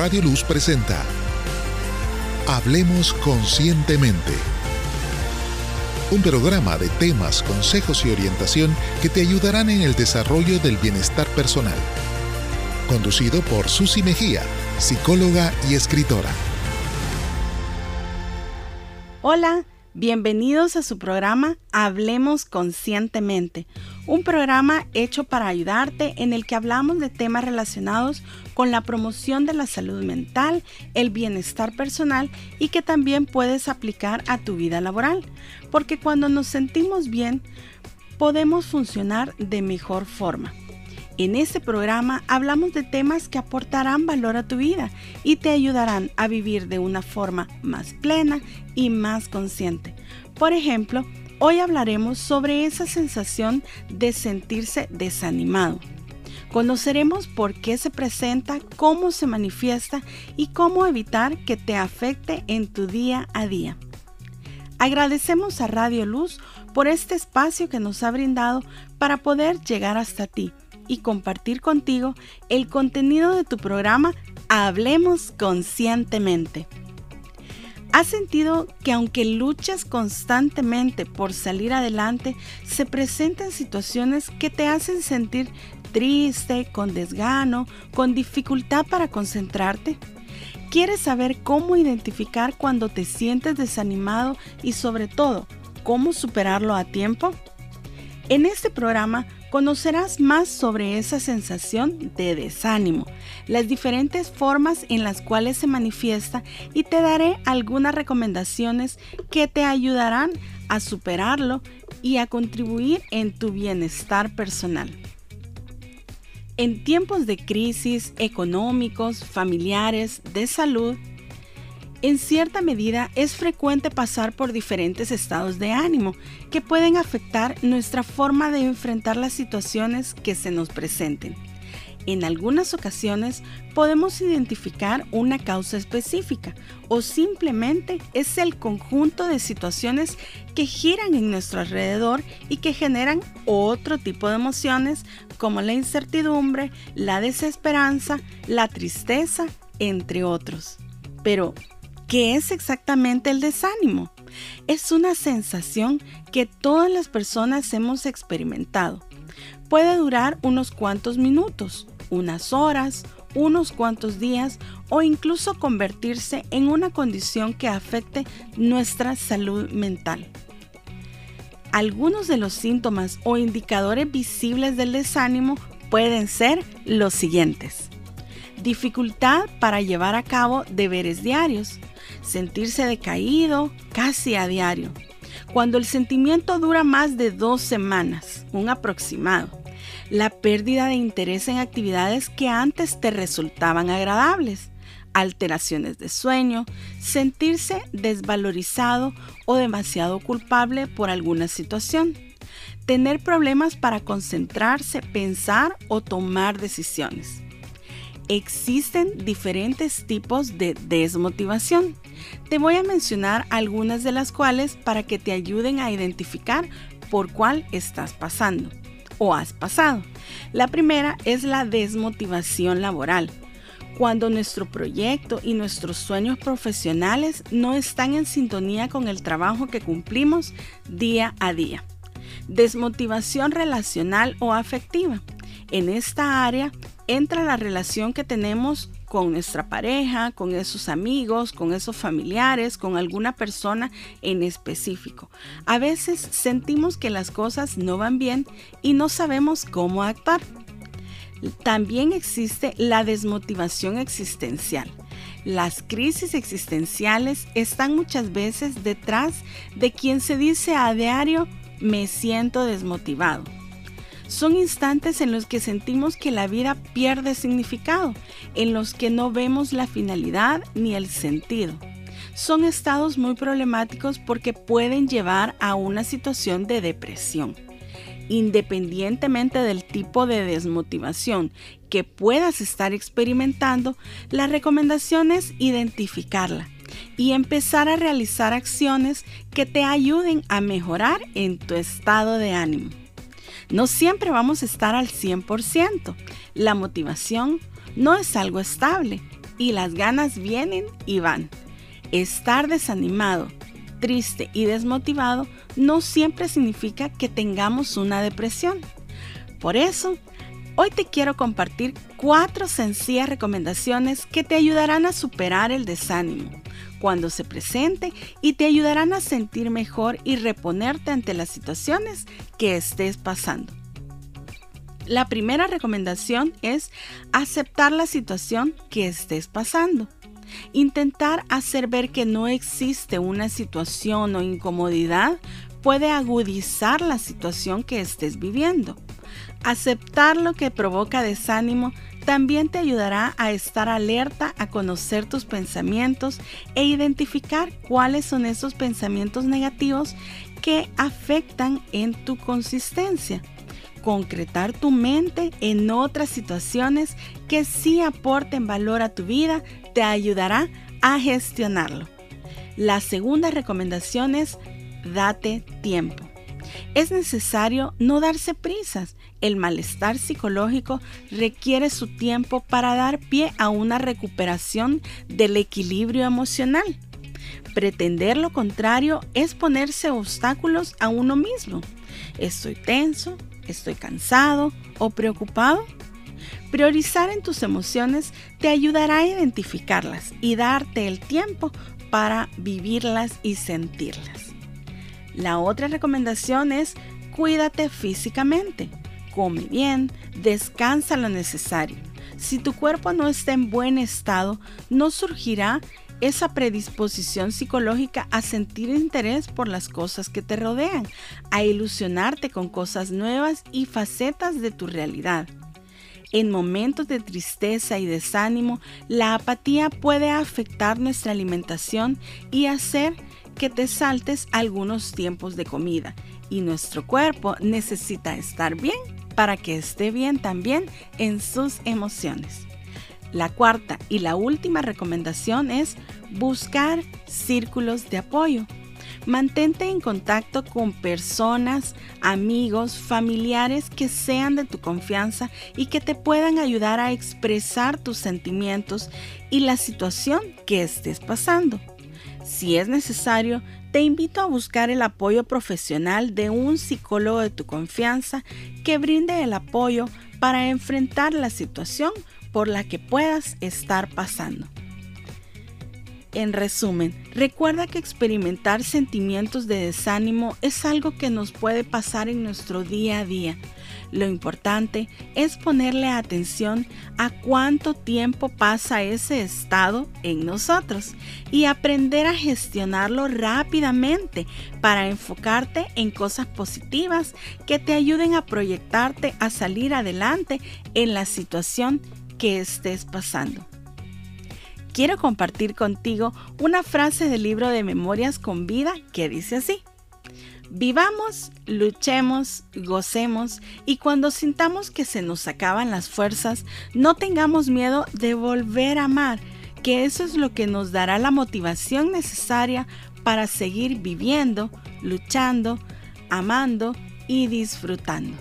Radio Luz presenta Hablemos Conscientemente. Un programa de temas, consejos y orientación que te ayudarán en el desarrollo del bienestar personal. Conducido por Susi Mejía, psicóloga y escritora. Hola, bienvenidos a su programa Hablemos Conscientemente, un programa hecho para ayudarte en el que hablamos de temas relacionados con la promoción de la salud mental, el bienestar personal y que también puedes aplicar a tu vida laboral, porque cuando nos sentimos bien, podemos funcionar de mejor forma. En este programa hablamos de temas que aportarán valor a tu vida y te ayudarán a vivir de una forma más plena y más consciente. Por ejemplo, hoy hablaremos sobre esa sensación de sentirse desanimado. Conoceremos por qué se presenta, cómo se manifiesta y cómo evitar que te afecte en tu día a día. Agradecemos a Radio Luz por este espacio que nos ha brindado para poder llegar hasta ti y compartir contigo el contenido de tu programa Hablemos Conscientemente. ¿Has sentido que aunque luchas constantemente por salir adelante, se presentan situaciones que te hacen sentir triste, con desgano, con dificultad para concentrarte? ¿Quieres saber cómo identificar cuando te sientes desanimado y sobre todo cómo superarlo a tiempo? En este programa conocerás más sobre esa sensación de desánimo, las diferentes formas en las cuales se manifiesta y te daré algunas recomendaciones que te ayudarán a superarlo y a contribuir en tu bienestar personal. En tiempos de crisis económicos, familiares, de salud, en cierta medida es frecuente pasar por diferentes estados de ánimo que pueden afectar nuestra forma de enfrentar las situaciones que se nos presenten. En algunas ocasiones podemos identificar una causa específica o simplemente es el conjunto de situaciones que giran en nuestro alrededor y que generan otro tipo de emociones como la incertidumbre, la desesperanza, la tristeza, entre otros. Pero, ¿Qué es exactamente el desánimo? Es una sensación que todas las personas hemos experimentado. Puede durar unos cuantos minutos, unas horas, unos cuantos días o incluso convertirse en una condición que afecte nuestra salud mental. Algunos de los síntomas o indicadores visibles del desánimo pueden ser los siguientes. Dificultad para llevar a cabo deberes diarios, sentirse decaído casi a diario. Cuando el sentimiento dura más de dos semanas, un aproximado. La pérdida de interés en actividades que antes te resultaban agradables. Alteraciones de sueño, sentirse desvalorizado o demasiado culpable por alguna situación. Tener problemas para concentrarse, pensar o tomar decisiones existen diferentes tipos de desmotivación. Te voy a mencionar algunas de las cuales para que te ayuden a identificar por cuál estás pasando o has pasado. La primera es la desmotivación laboral. Cuando nuestro proyecto y nuestros sueños profesionales no están en sintonía con el trabajo que cumplimos día a día. Desmotivación relacional o afectiva. En esta área entra la relación que tenemos con nuestra pareja, con esos amigos, con esos familiares, con alguna persona en específico. A veces sentimos que las cosas no van bien y no sabemos cómo actuar. También existe la desmotivación existencial. Las crisis existenciales están muchas veces detrás de quien se dice a diario me siento desmotivado son instantes en los que sentimos que la vida pierde significado, en los que no vemos la finalidad ni el sentido. Son estados muy problemáticos porque pueden llevar a una situación de depresión. Independientemente del tipo de desmotivación que puedas estar experimentando, la recomendación es identificarla y empezar a realizar acciones que te ayuden a mejorar en tu estado de ánimo. No siempre vamos a estar al 100%. La motivación no es algo estable. y las ganas vienen y van. Estar desanimado, triste y desmotivado no siempre significa que tengamos una depresión. Por eso, hoy te quiero compartir cuatro sencillas recomendaciones que te ayudarán a superar el desánimo cuando se presente y te ayudarán a sentir mejor y reponerte ante las situaciones que estés pasando. La primera recomendación es aceptar la situación que estés pasando. Intentar hacer ver que no existe una situación o incomodidad puede agudizar la situación que estés viviendo. Aceptar lo que provoca desánimo también te ayudará a estar alerta, a conocer tus pensamientos e identificar cuáles son esos pensamientos negativos que afectan en tu consistencia. Concretar tu mente en otras situaciones que sí aporten valor a tu vida te ayudará a gestionarlo. La segunda recomendación es date tiempo. Es necesario no darse prisas. El malestar psicológico requiere su tiempo para dar pie a una recuperación del equilibrio emocional. Pretender lo contrario es ponerse obstáculos a uno mismo. Estoy tenso, estoy cansado o preocupado. Priorizar en tus emociones te ayudará a identificarlas y darte el tiempo para vivirlas y sentirlas. La otra recomendación es cuídate físicamente. Come bien, descansa lo necesario. Si tu cuerpo no está en buen estado, no surgirá esa predisposición psicológica a sentir interés por las cosas que te rodean, a ilusionarte con cosas nuevas y facetas de tu realidad. En momentos de tristeza y desánimo, la apatía puede afectar nuestra alimentación y hacer que te saltes algunos tiempos de comida. Y nuestro cuerpo necesita estar bien para que esté bien también en sus emociones. La cuarta y la última recomendación es buscar círculos de apoyo. Mantente en contacto con personas, amigos, familiares que sean de tu confianza y que te puedan ayudar a expresar tus sentimientos y la situación que estés pasando. Si es necesario, te invito a buscar el apoyo profesional de un psicólogo de tu confianza que brinde el apoyo para enfrentar la situación por la que puedas estar pasando. En resumen, recuerda que experimentar sentimientos de desánimo es algo que nos puede pasar en nuestro día a día. Lo importante es ponerle atención a cuánto tiempo pasa ese estado en nosotros y aprender a gestionarlo rápidamente para enfocarte en cosas positivas que te ayuden a proyectarte a salir adelante en la situación que estés pasando. Quiero compartir contigo una frase del libro de Memorias con Vida que dice así. Vivamos, luchemos, gocemos y cuando sintamos que se nos acaban las fuerzas, no tengamos miedo de volver a amar, que eso es lo que nos dará la motivación necesaria para seguir viviendo, luchando, amando y disfrutando.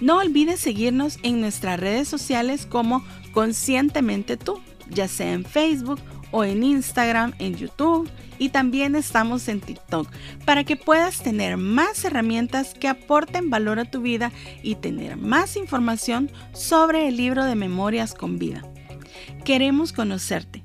No olvides seguirnos en nuestras redes sociales como Conscientemente tú, ya sea en Facebook o en Instagram, en YouTube y también estamos en TikTok para que puedas tener más herramientas que aporten valor a tu vida y tener más información sobre el libro de Memorias con Vida. Queremos conocerte.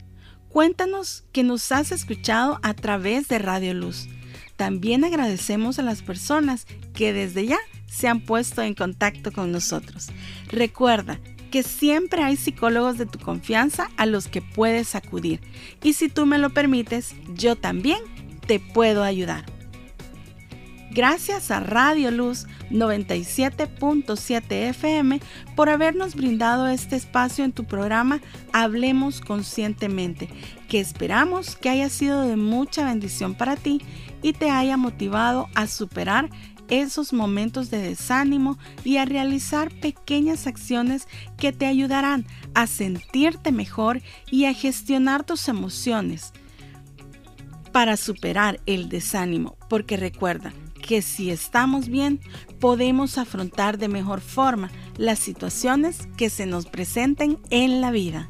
Cuéntanos que nos has escuchado a través de Radio Luz. También agradecemos a las personas que desde ya se han puesto en contacto con nosotros. Recuerda que siempre hay psicólogos de tu confianza a los que puedes acudir. Y si tú me lo permites, yo también te puedo ayudar. Gracias a Radio Luz 97.7 FM por habernos brindado este espacio en tu programa Hablemos Conscientemente, que esperamos que haya sido de mucha bendición para ti y te haya motivado a superar esos momentos de desánimo y a realizar pequeñas acciones que te ayudarán a sentirte mejor y a gestionar tus emociones para superar el desánimo, porque recuerda que si estamos bien, podemos afrontar de mejor forma las situaciones que se nos presenten en la vida.